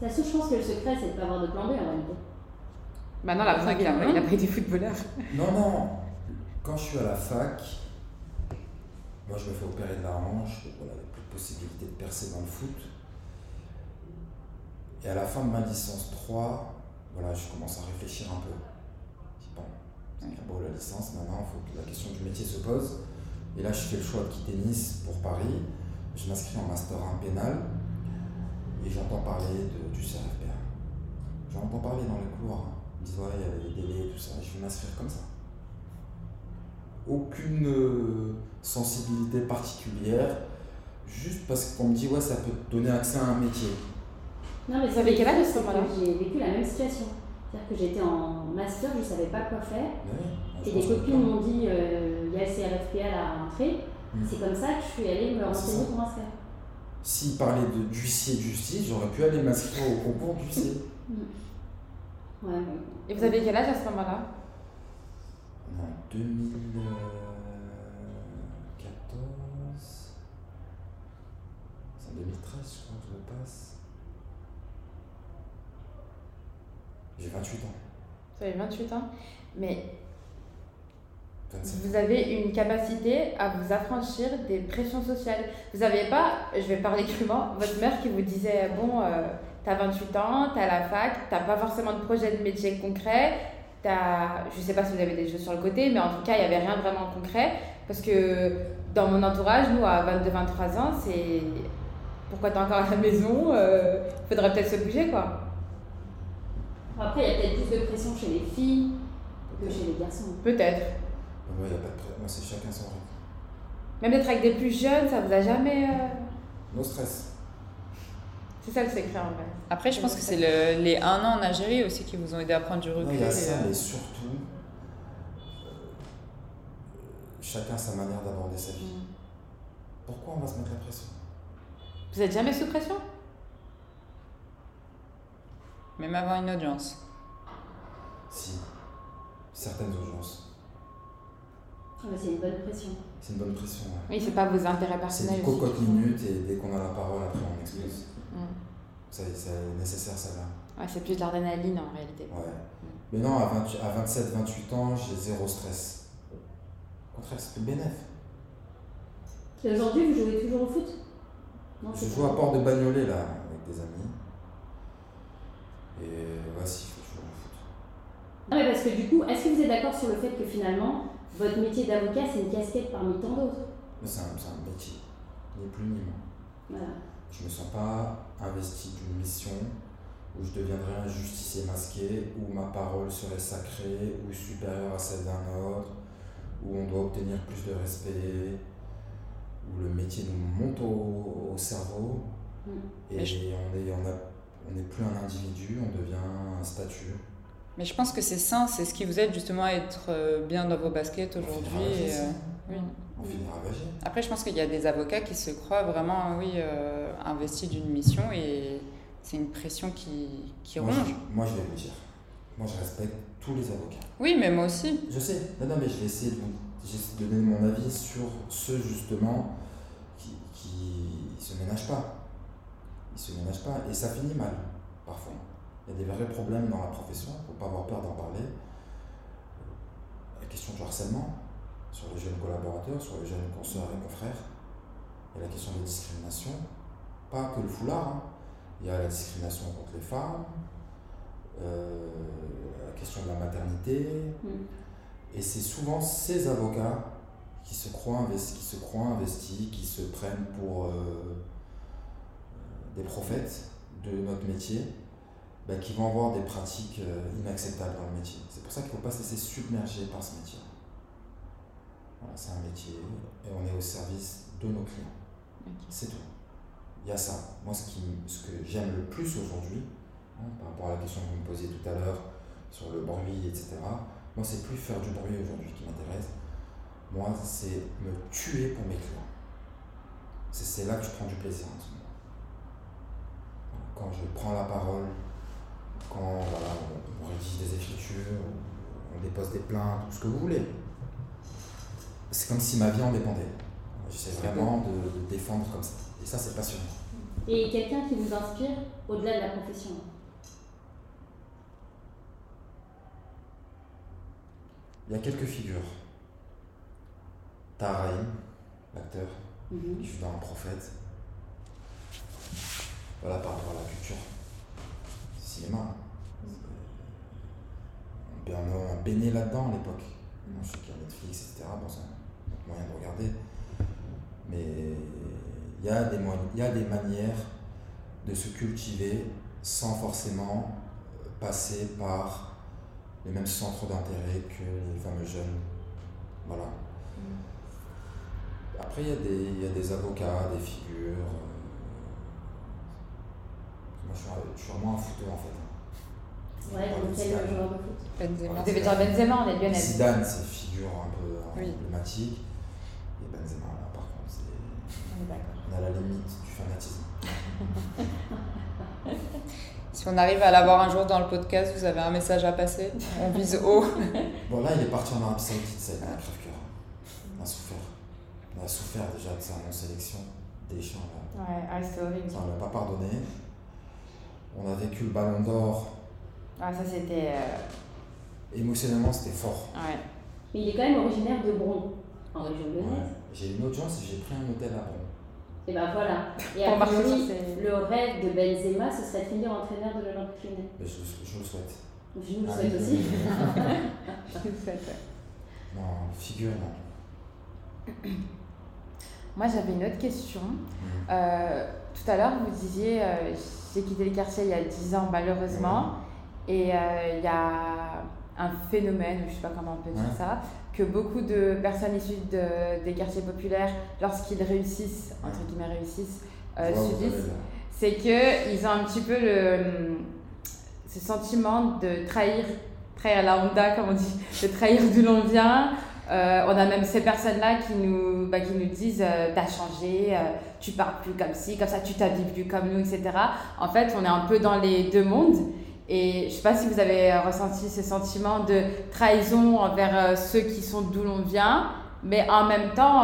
La seule chance que le secret, c'est de ne pas avoir de plan B en réalité. Bah non, la preuve, il a, il a pas été footballeur. Non, non, quand je suis à la fac, moi je me fais opérer de la hanche, donc voilà, il n'y a plus de possibilité de percer dans le foot. Et à la fin de ma licence 3, voilà, je commence à réfléchir un peu. Je dis, bon, c'est bien beau la licence, maintenant il faut que la question du métier se pose. Et là, je fais le choix de quitter Nice pour Paris. Je m'inscris en Master 1 pénal et j'entends parler de, du CRFPA. J'entends parler dans les couloirs. Ils me disent, ouais, il y avait des délais et tout ça. Je vais m'inscrire comme ça. Aucune euh, sensibilité particulière, juste parce qu'on me dit, ouais, ça peut te donner accès à un métier. Non, mais Vous avez quel âge à ce moment-là? J'ai vécu la même situation. C'est-à-dire que j'étais en master, je ne savais pas quoi faire. Et des copines m'ont dit euh, il y a le CRFPA à la rentrée. Mm. C'est comme ça que je suis allée me C'est renseigner ça. pour m'inscrire. S'il parlait de d'huissier de justice, j'aurais pu aller m'inscrire au concours d'huissier. Ouais. Et vous avez quel âge à ce moment-là? En 2014. C'est en 2013, je crois que je le passe. J'ai 28 ans. Vous avez 28 ans. Mais 27. vous avez une capacité à vous affranchir des pressions sociales. Vous n'avez pas, je vais parler crûment, votre mère qui vous disait Bon, euh, t'as 28 ans, t'as la fac, t'as pas forcément de projet de métier concret, t'as, je sais pas si vous avez des choses sur le côté, mais en tout cas, il n'y avait rien vraiment concret. Parce que dans mon entourage, nous, à 22-23 ans, c'est pourquoi t'es encore à la maison euh, Faudrait peut-être se bouger, quoi. Après, il y a peut-être plus de pression chez les filles que chez les garçons. Peut-être. Moi, il n'y a pas de pré- Moi, c'est chacun son rythme. Même d'être avec des plus jeunes, ça vous a jamais. euh, No stress. C'est ça le secret en vrai. Après, je pense que c'est le- les un an en Algérie aussi qui vous ont aidé à prendre du recul. Non, il y a et, ça, euh, mais surtout, euh, chacun sa manière d'aborder sa vie. Mm. Pourquoi on va se mettre la pression? Vous êtes jamais sous pression? Même avant une audience. Si, certaines urgences. Ah, c'est une bonne pression. C'est une bonne pression. ouais. Oui, c'est pas vos intérêts C'est personnels. une aussi cocotte qui font. minute et dès qu'on a la parole, après on explose. Mm. Ça, C'est nécessaire, ça là. Ouais, c'est plus de l'adrénaline en réalité. Ouais. Mais non, à, 20 à 27, 28 ans, j'ai zéro stress. Au contraire, c'est plus bénéf. Et aujourd'hui, vous jouez toujours au foot? Non, Je joue à Port de Bagnolet là, avec des amis. Et voici, il faut toujours le foot. Non, mais parce que du coup, est-ce que vous êtes d'accord sur le fait que finalement, votre métier d'avocat, c'est une casquette parmi tant d'autres? C'est un, un, métier, ni plus ni moins. Voilà. Je ne me sens pas investi d'une mission où je deviendrais un justicier masqué, où ma parole serait sacrée ou supérieure à celle d'un autre, où on doit obtenir plus de respect, où le métier nous monte au, au cerveau Mm. et on n'est on a, on est plus un individu, on devient un statut. Mais je pense que c'est sain, c'est ce qui vous aide justement à être euh, bien dans vos baskets aujourd'hui. et, euh, oui. On finira âgé. Après, je pense qu'il y a des avocats qui se croient vraiment, oui, euh, investis d'une mission et c'est une pression qui, qui moi, ronge. Je, moi, je vais vous dire, moi, je respecte tous les avocats. Oui, mais moi aussi. Je sais, non, non, mais je vais essayer de vous de donner mon avis sur ceux justement qui, qui se ménagent pas. Ils se ménagent pas et ça finit mal, parfois. Il y a des vrais problèmes dans la profession, il ne faut pas avoir peur d'en parler. La question du harcèlement sur les jeunes collaborateurs, sur les jeunes consoeurs et confrères. Il y a la question des discriminations, pas que le foulard, hein. il y a la discrimination contre les femmes, euh, la question de la maternité. Mm. Et c'est souvent ces avocats qui se croient investis, qui, se croient investis, qui se prennent pour euh, des prophètes de notre métier, bah, qui vont avoir des pratiques euh, inacceptables dans le métier. C'est pour ça qu'il ne faut pas se laisser submerger par ce métier. Voilà, c'est un métier et on est au service de nos clients. Okay. C'est tout. Il y a ça. Moi, ce, qui, ce que j'aime le plus aujourd'hui, hein, par rapport à la question que vous me posiez tout à l'heure sur le bruit, etc., moi, c'est plus faire du bruit aujourd'hui qui m'intéresse. Moi, c'est me tuer pour mes clients. C'est là que je prends du plaisir en ce moment. Quand je prends la parole, quand voilà, on, on rédige des écritures, on dépose des plaintes, tout ce que vous voulez. C'est comme si ma vie en dépendait. J'essaie vraiment de, de, défendre comme ça. Et ça, c'est passionnant. Et quelqu'un qui vous inspire au-delà de la profession Il y a quelques figures. Taharaïm, l'acteur, mm -hmm. qui joue dans Un prophète. Voilà, par rapport à la culture cinéma. On a baigné là-dedans à l'époque. Je sais qu'il y a Netflix, etc. Bon, autre moyen de regarder. Mais il y, a des il y a des manières de se cultiver sans forcément passer par les mêmes centres d'intérêt que les fameux jeunes. Voilà. Après, il y, a des, il y a des avocats, des figures. Euh... Moi, je suis, je suis vraiment un footeur en fait. Ouais, quel joueur de foot? Benzema. Benzema, on est lyonnais. Zidane, c'est une figure un peu emblématique. Benzema, là, par contre, c'est. On est à la limite du fanatisme. Si on arrive à l'avoir un jour dans le podcast, vous avez un message à passer? On vise haut. bon, là, il est parti en Arabie Saoudite, c'est un crève-cœur. On a souffert. On a souffert déjà de sa non-sélection. Des champs, là. Ouais, ah, c'était horrible. Ça, on l'a pas pardonné. On a vécu le ballon d'or. Ah, ça, c'était. Euh... Émotionnellement, c'était fort. Ouais. Mais il est quand même originaire de Bron, en région lyonnaise. Ouais. J'ai une autre chance, j'ai pris un hôtel à Bron. Et ben voilà. Et a priori, le rêve de Benzema, ce serait de finir entraîneur de l'Olympique lyonnais. Je, je, le souhaite. Je vous le souhaite aussi. je le souhaite. Non, figure, non. Moi, j'avais une autre question. Mmh. Euh, tout à l'heure, vous disiez, euh, j'ai quitté le quartier il y a 10 ans, malheureusement, mmh. et euh, il y a un phénomène, je ne sais pas comment on peut dire mmh. ça, que beaucoup de personnes issues de, des quartiers populaires, lorsqu'ils réussissent, entre guillemets réussissent, euh, wow, subissent, c'est qu'ils ont un petit peu le, ce sentiment de trahir, trahir la honda, comme on dit, de trahir d'où l'on vient. Euh, on a même ces personnes-là qui nous, bah, qui nous disent euh, T'as changé, euh, tu parles plus comme ci, comme ça, tu t'habilles plus comme nous, etc. En fait, on est un peu dans les deux mondes. Et je ne sais pas si vous avez ressenti ce sentiment de trahison envers ceux qui sont d'où l'on vient, mais en même temps,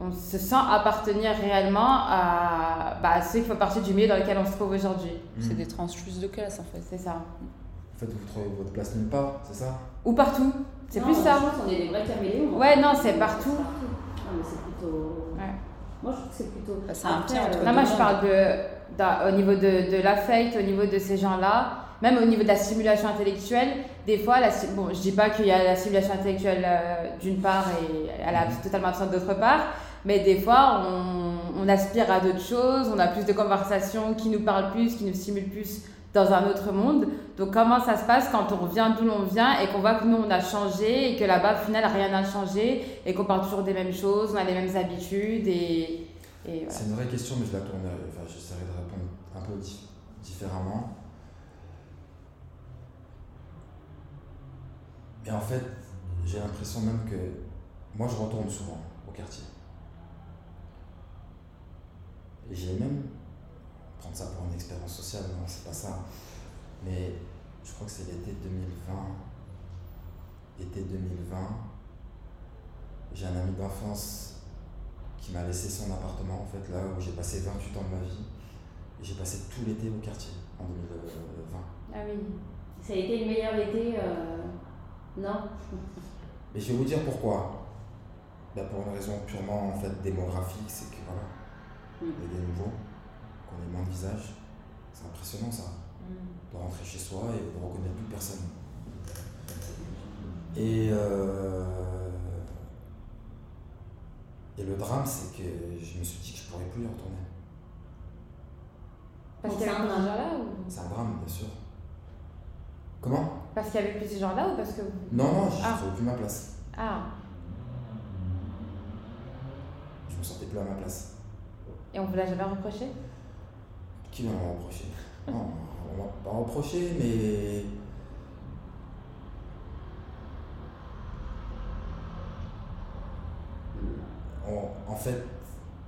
on, on, se sent appartenir réellement à, bah, à ceux qui font partie du milieu dans lequel on se trouve aujourd'hui. Mmh. C'est des transfuses de classe en fait. C'est ça. En fait, vous trouvez votre place nulle part, c'est ça? Ou partout. C'est plus ça. On est des vrais caméléons. Ouais, non, c'est partout. Non, mais c'est plutôt. Ouais. Moi, je trouve que c'est plutôt. Bah, c'est un entre Non, moi, je parle de au niveau de, de l'affect, au niveau de ces gens-là, même au niveau de la stimulation intellectuelle, des fois, la, bon, je dis pas qu'il y a la stimulation intellectuelle euh, d'une part et elle est totalement absente d'autre part, mais des fois, on, on aspire à d'autres choses, on a plus de conversations qui nous parlent plus, qui nous stimulent plus dans un autre monde. Donc comment ça se passe quand on revient d'où l'on vient et qu'on voit que nous on a changé et que là-bas au final rien n'a changé et qu'on parle toujours des mêmes choses, on a les mêmes habitudes et, et C'est une vraie question mais je la tournerai, enfin j'essaierai différemment. Et en fait, j'ai l'impression même que moi je retourne souvent au quartier. Et j'ai même prendre ça pour une expérience sociale, non, c'est pas ça. Mais je crois que c'est l'été 2020. Été 2020, j'ai un ami d'enfance qui m'a laissé son appartement, en fait, là où j'ai passé 28 ans de ma vie. Et j'ai passé tout l'été au quartier, en 2020. Ah oui. Ça a été le meilleur été, euh... non? Mais je vais vous dire pourquoi. Bah pour une raison purement en fait démographique, c'est que voilà, mm. il y a des nouveaux qu'on ait moins de visage. C'est impressionnant ça. Mm. De rentrer chez soi et de reconnaître plus personne. Et, euh, et le drame, c'est que je me suis dit que je pourrais plus y retourner. Parce qu'il y avait plus ces gens-là ou... C'est un drame, bien sûr. Comment? Parce qu'il y avait plus ces gens-là ou parce que. Non, non, je ne ah. plus ma place. Ah. Je me sentais plus à ma place. Et on vous l'a jamais reproché? Qui va m'en reprocher Non, on va pas reprocher, mais. en fait,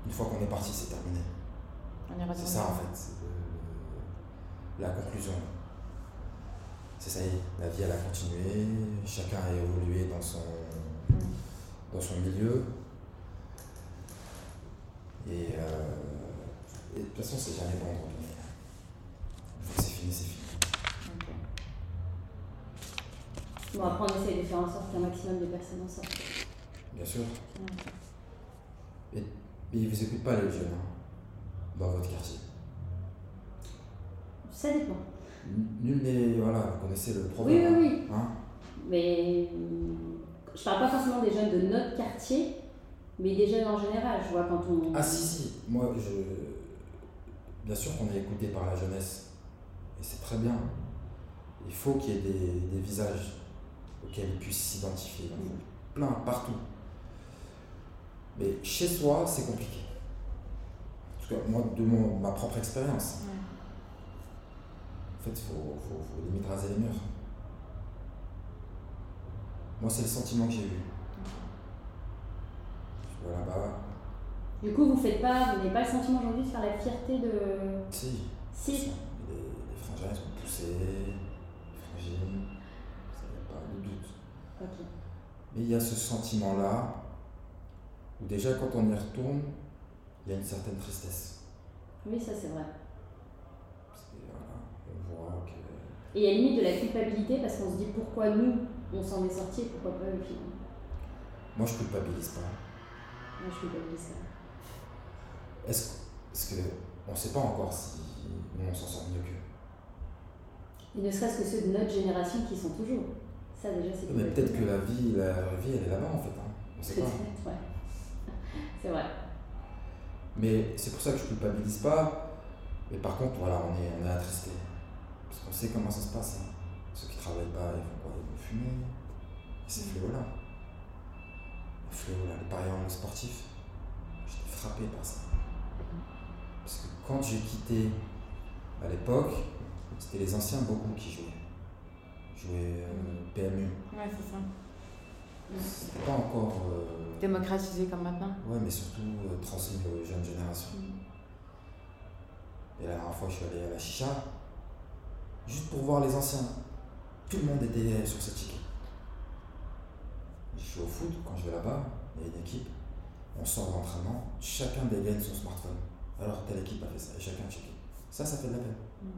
une fois qu'on est parti, c'est terminé. C'est ça en fait, la conclusion. C'est ça y est, la vie elle a continué, chacun a évolué dans son, dans son milieu. Et euh, et de toute façon, c'est jamais bon de revenir. Une c'est fini, c'est fini. Bon, après, on essaie de faire en sorte qu'un maximum de personnes en sortent. Bien sûr. Mais, ils ne vous écoutent pas, les jeunes, hein, dans votre quartier Ça dépend. Nul n'est. Voilà, vous connaissez le problème. Oui, oui, oui. Hein, mais je parle pas forcément des jeunes de notre quartier, mais des jeunes en général. Je vois quand on. Ah, si, si. Moi, je bien sûr qu'on est écouté par la jeunesse, et c'est très bien. Il faut qu'il y ait des, visages auxquels ils puissent s'identifier. Plein, partout. Mais chez soi, c'est compliqué. En tout cas, moi, de mon, ma propre expérience. En fait, il faut, faut, limite raser les murs. Moi, c'est le sentiment que j'ai eu. Je vois là-bas, du coup, vous faites pas, vous n'avez pas le sentiment aujourd'hui de faire la fierté de. Si. Si. Les, les frangins sont poussés, les frangines, ça n'y a pas de doute. Ok. Mais il y a ce sentiment-là, où déjà quand on y retourne, il y a une certaine tristesse. Oui, ça c'est vrai. Parce que on que. Et il y a limite de la culpabilité parce qu'on se dit pourquoi nous, on s'en est sorti et pourquoi pas le film. Moi je culpabilise pas. Moi je culpabilise pas. Est-ce qu'on ne sait pas encore si nous on s'en sort mieux qu'eux Et ne serait-ce que ceux de notre génération qui sont toujours. Ça déjà c'est. Mais peut-être que la vie, la vie, elle est là-bas en fait. Hein. On sait pas. Ouais. C'est vrai. Mais c'est pour ça que je culpabilise pas. Mais par contre, voilà, on est, on est attristé. Parce qu'on sait comment ça se passe. Hein. Ceux qui travaillent pas, ils vont quoi? Ils vont fumer. Et ces fléaux-là. Les fléaux-là, les parieurs sportifs. J'étais frappé par ça. Parce que quand j'ai quitté à l'époque, c'était les anciens beaucoup qui jouaient. Jouaient euh, PMU. Ouais, c'est ça. C'était pas encore. Euh, Démocratisé comme maintenant. Ouais, mais surtout euh, transmis aux jeunes générations. Mm. Et la dernière fois, je suis allé à la chicha, juste pour voir les anciens. Tout le monde était sur ce ticket. Je suis au foot, quand je vais là-bas, il y a une équipe, on sort l'entraînement, chacun dégaine son smartphone. Alors telle équipe a fait ça, et chacun a checké. Ça, ça fait de la peine. Mm.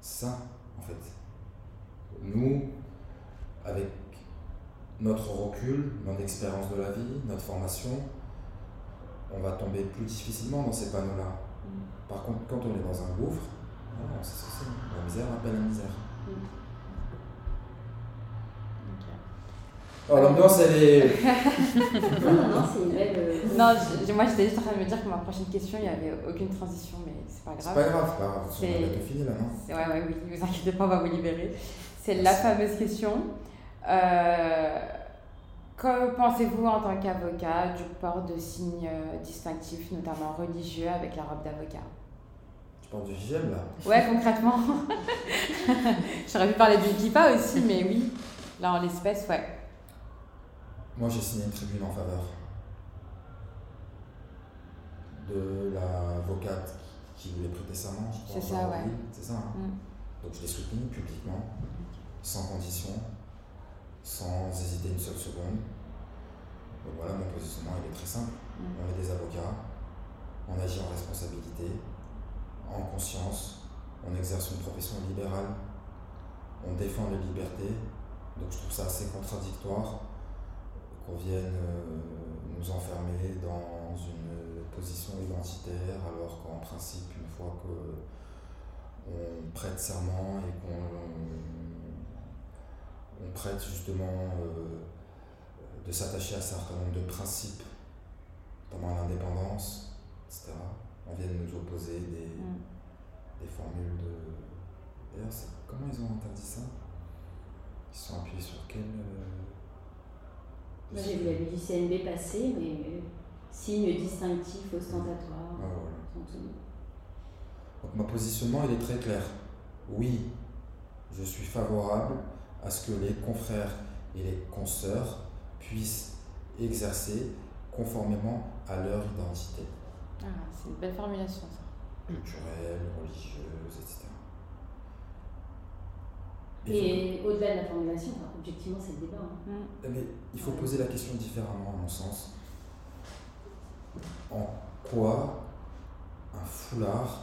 Ça, en fait. Nous, avec notre recul, notre expérience de la vie, notre formation, on va tomber plus difficilement dans ces panneaux-là. Par contre, quand on est dans un gouffre, non, c'est ce que c'est. La misère appelle la misère. Oh, l'ambiance, elle est. non, non, non, c'est une belle. euh, Non, je- moi j'étais juste en train de me dire que ma prochaine question, il n'y avait aucune transition, mais c'est pas C'est grave. pas grave, c'est pas grave. On C'est- a bientôt fini là, non C'est- Ouais, ouais, oui, ne vous inquiétez pas, on va vous libérer. C'est la fameuse question. Euh, que pensez-vous en tant qu'avocat du port de signes euh, distinctifs, notamment religieux, avec la robe d'avocat? Tu parles du GIGN là Ouais, concrètement. J'aurais pu parler du kippa aussi, mais oui. Là, en l'espèce, ouais. Moi, j'ai signé une tribune en faveur de l'avocate qui voulait prêter je crois. C'est ça, ouais. C'est ça. hein. Mm. Donc je l'ai soutenu publiquement, sans condition, sans hésiter une seule seconde. Donc voilà, mon positionnement il est très simple. Mm. On est des avocats, on agit en responsabilité, en conscience, on exerce une profession libérale, on défend les libertés. Donc je trouve ça assez contradictoire qu'on vienne euh, nous enfermer dans une position identitaire alors qu'en principe, une fois que on prête serment et qu'on on prête justement euh, de s'attacher à un certain nombre de principes, notamment l'indépendance, etc. On vient de nous opposer des, Mm. des formules de. D'ailleurs, comment ils ont interdit ça? Ils se sont appuyés sur quel. euh, Moi, j'ai vu la du CNB passer, mais euh, signe distinctif ostentatoire. Ah, voilà. Donc mon positionnement il est très clair. Oui, je suis favorable à ce que les confrères et les consoeurs puissent exercer conformément à leur identité Ah, c'est une belle formulation, ça. culturelle, religieuse, etc. Et au-delà de la formulation, enfin, objectivement, c'est le débat. hein. Eh Mais il faut poser la question différemment, à mon sens. En quoi un foulard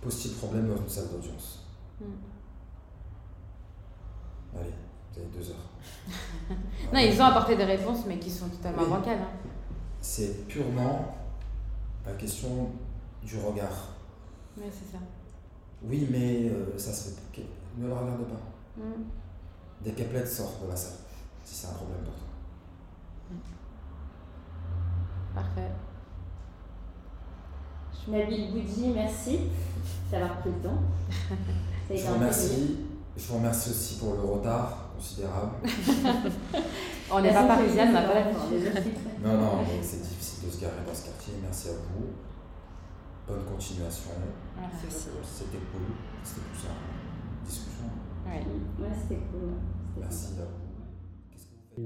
pose-t-il problème dans une salle d'audience? Mm. Allez, vous avez deux heures. Non, ils ont apporté des réponses, mais qui sont totalement bancales. hein. C'est purement la question du regard. Ouais, c'est ça. Oui, mais euh, ça se fait. Ne le regarde pas. Mm. Dès qu'Eplet sort de la salle, si c'est un problème pour toi. Parfait. Nabil Boudi, merci d'avoir pris le temps. Je vous remercie. Je vous remercie aussi pour le retard considérable. On n'est pas parisienne, on n'a pas l'habitude. Non, non, c'est difficile de se garer dans ce quartier. Merci à vous. Bonne continuation. Merci. C'était cool. C'était plus une discussion. Ouais. Ouais, c'était cool. Merci à vous.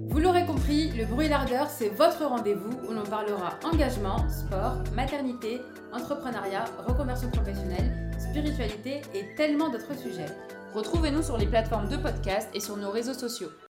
Vous l'aurez compris, le bruit l'ardeur, c'est votre rendez-vous où l'on parlera engagement, sport, maternité, entrepreneuriat, reconversion professionnelle, spiritualité et tellement d'autres sujets. Retrouvez-nous sur les plateformes de podcast et sur nos réseaux sociaux.